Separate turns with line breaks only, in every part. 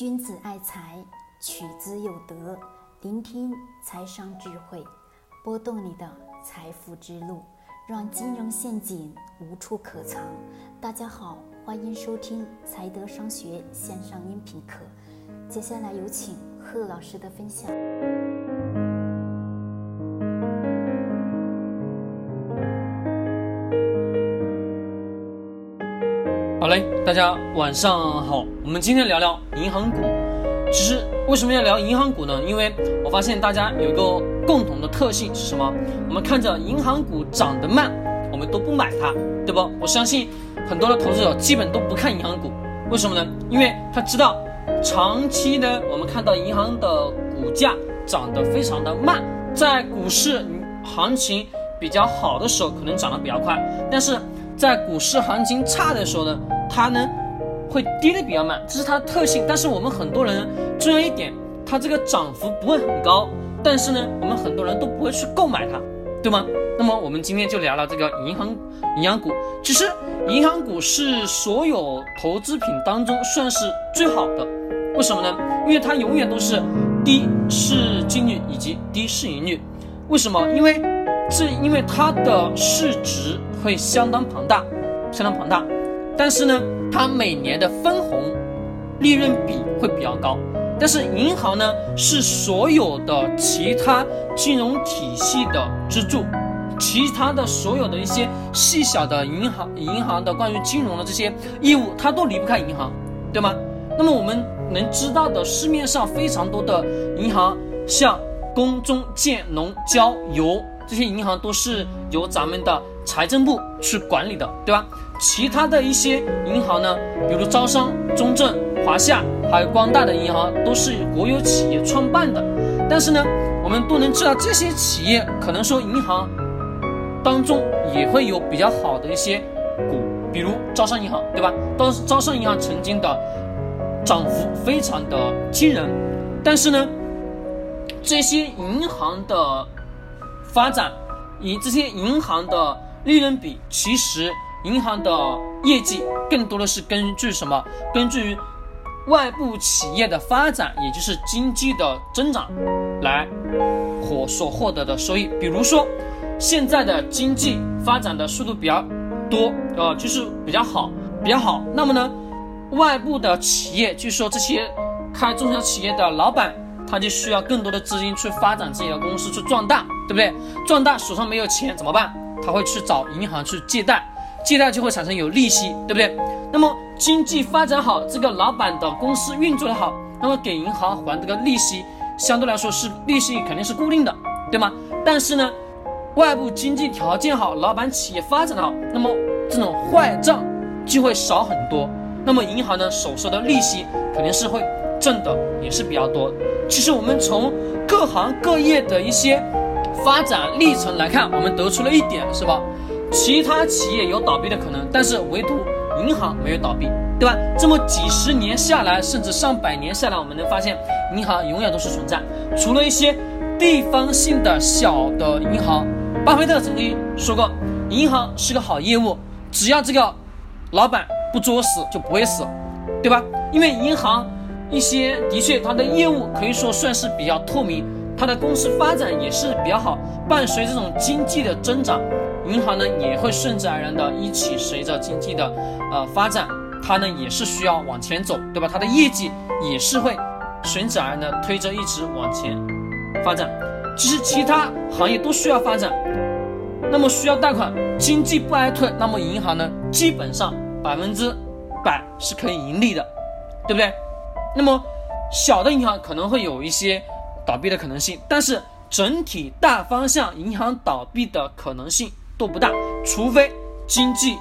君子爱财，取之有德。聆听财商智慧，拨动你的财富之路，让金融陷阱无处可藏。大家好，欢迎收听财德商学线上音频课。接下来有请贺老师的分享。
好嘞，大家晚上好。我们今天聊聊银行股。其实为什么要聊银行股呢？因为我发现大家有一个共同的特性是什么？我们看着银行股涨得慢，我们都不买它，对不？我相信很多的投资者基本都不看银行股，为什么呢？因为他知道长期呢，我们看到银行的股价涨得非常的慢，在股市行情比较好的时候，可能涨得比较快，但是。在股市行情差的时候呢，它呢会跌的比较慢，这是它的特性。但是我们很多人重要一点，它这个涨幅不会很高，但是呢，我们很多人都不会去购买它，对吗？那么我们今天就聊聊这个银行银行股。其实银行股是所有投资品当中算是最好的，为什么呢？因为它永远都是低市净率以及低市盈率。为什么？因为这因为它的市值会相当庞大，相当庞大，但是呢，它每年的分红利润比会比较高。但是银行呢，是所有的其他金融体系的支柱，其他的所有的一些细小的银行银行的关于金融的这些业务，它都离不开银行，对吗？那么我们能知道的市面上非常多的银行，像工中建农交邮。这些银行都是由咱们的财政部去管理的，对吧？其他的一些银行呢，比如招商、中证、华夏，还有光大的银行，都是国有企业创办的。但是呢，我们都能知道，这些企业可能说银行当中也会有比较好的一些股，比如招商银行，对吧？招招商银行曾经的涨幅非常的惊人，但是呢，这些银行的。发展以这些银行的利润比，其实银行的业绩更多的是根据什么？根据外部企业的发展，也就是经济的增长来获所获得的收益。比如说，现在的经济发展的速度比较多，呃，就是比较好，比较好。那么呢，外部的企业，就说这些开中小企业的老板。他就需要更多的资金去发展自己的公司，去壮大，对不对？壮大手上没有钱怎么办？他会去找银行去借贷，借贷就会产生有利息，对不对？那么经济发展好，这个老板的公司运作的好，那么给银行还这个利息，相对来说是利息肯定是固定的，对吗？但是呢，外部经济条件好，老板企业发展的好，那么这种坏账就会少很多，那么银行呢所收的利息肯定是会。挣的也是比较多。其实我们从各行各业的一些发展历程来看，我们得出了一点，是吧？其他企业有倒闭的可能，但是唯独银行没有倒闭，对吧？这么几十年下来，甚至上百年下来，我们能发现，银行永远都是存在。除了一些地方性的小的银行，巴菲特曾经说过，银行是个好业务，只要这个老板不作死，就不会死，对吧？因为银行。一些的确，它的业务可以说算是比较透明，它的公司发展也是比较好。伴随这种经济的增长，银行呢也会顺自然的一起随着经济的呃发展，它呢也是需要往前走，对吧？它的业绩也是会顺自然的推着一直往前发展。其实其他行业都需要发展，那么需要贷款，经济不挨退，那么银行呢基本上百分之百是可以盈利的，对不对？那么，小的银行可能会有一些倒闭的可能性，但是整体大方向，银行倒闭的可能性都不大，除非经济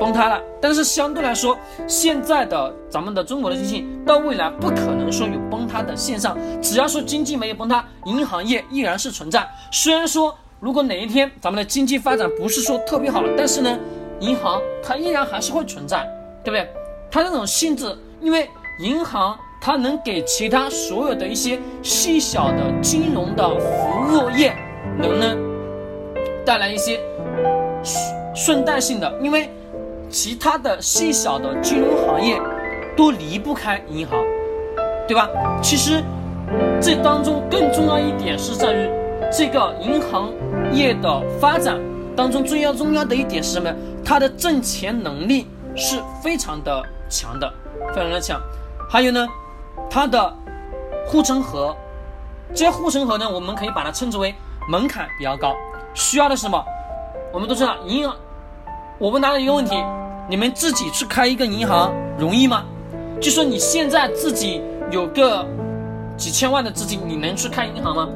崩塌了。但是相对来说，现在的咱们的中国的经济到未来不可能说有崩塌的现象。只要说经济没有崩塌，银行业依然是存在。虽然说如果哪一天咱们的经济发展不是说特别好了，但是呢，银行它依然还是会存在，对不对？它这种性质，因为。银行它能给其他所有的一些细小的金融的服务业，能呢带来一些顺顺带性的，因为其他的细小的金融行业都离不开银行，对吧？其实这当中更重要一点是在于这个银行业的发展当中最要重要的一点是什么？它的挣钱能力是非常的强的，非常的强。还有呢，它的护城河，这些护城河呢，我们可以把它称之为门槛比较高，需要的是什么？我们都知道银行。我问大家一个问题：你们自己去开一个银行容易吗？就说你现在自己有个几千万的资金，你能去开银行吗？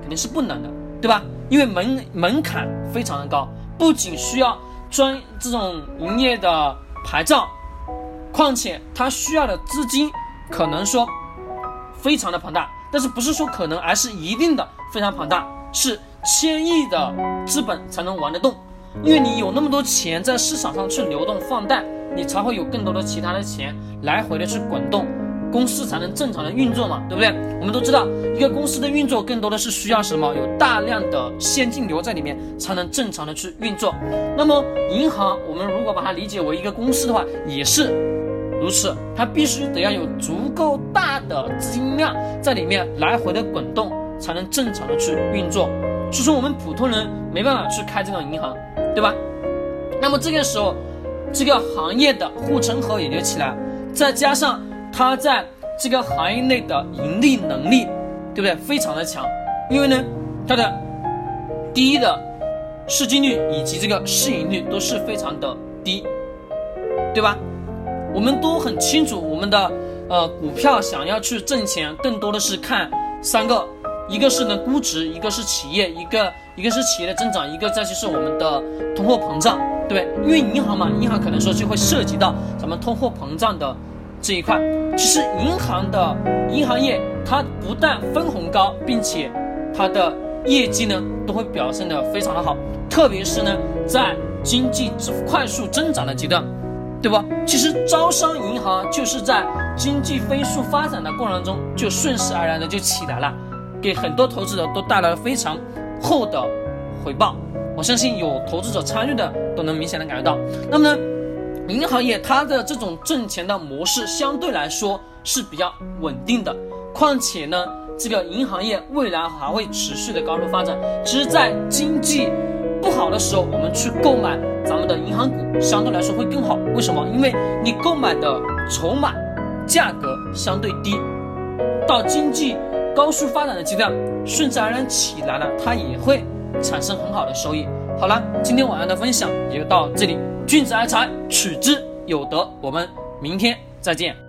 肯定是不能的，对吧？因为门门槛非常的高，不仅需要专这种营业的牌照，况且它需要的资金可能说非常的庞大，但是不是说可能，而是一定的非常庞大，是千亿的资本才能玩得动。因为你有那么多钱在市场上去流动放贷，你才会有更多的其他的钱来回的去滚动，公司才能正常的运作嘛，对不对？我们都知道，一个公司的运作更多的是需要什么？有大量的现金流在里面，才能正常的去运作。那么银行，我们如果把它理解为一个公司的话，也是如此，它必须得要有足够大的资金量在里面来回的滚动，才能正常的去运作。所以说，我们普通人没办法去开这种银行。对吧？那么这个时候，这个行业的护城河也就起来，再加上它在这个行业内的盈利能力，对不对？非常的强，因为呢，它的第一的市净率以及这个市盈率都是非常的低，对吧？我们都很清楚，我们的呃股票想要去挣钱，更多的是看三个。一个是呢估值，一个是企业，一个一个是企业的增长，一个再就是我们的通货膨胀，对因为银行嘛，银行可能说就会涉及到咱们通货膨胀的这一块。其实银行的银行业，它不但分红高，并且它的业绩呢都会表现的非常的好，特别是呢在经济快速增长的阶段，对吧？其实招商银行就是在经济飞速发展的过程中，就顺势而然的就起来了。给很多投资者都带来了非常厚的回报，我相信有投资者参与的都能明显的感觉到。那么呢，银行业它的这种挣钱的模式相对来说是比较稳定的，况且呢，这个银行业未来还会持续的高速发展。其实，在经济好的时候，我们去购买咱们的银行股相对来说会更好。为什么？因为你购买的筹码价格相对低，到经济。高速发展的阶段，顺自然然起来了，它也会产生很好的收益。好了，今天晚上的分享也就到这里。君子爱财，取之有德。我们明天再见。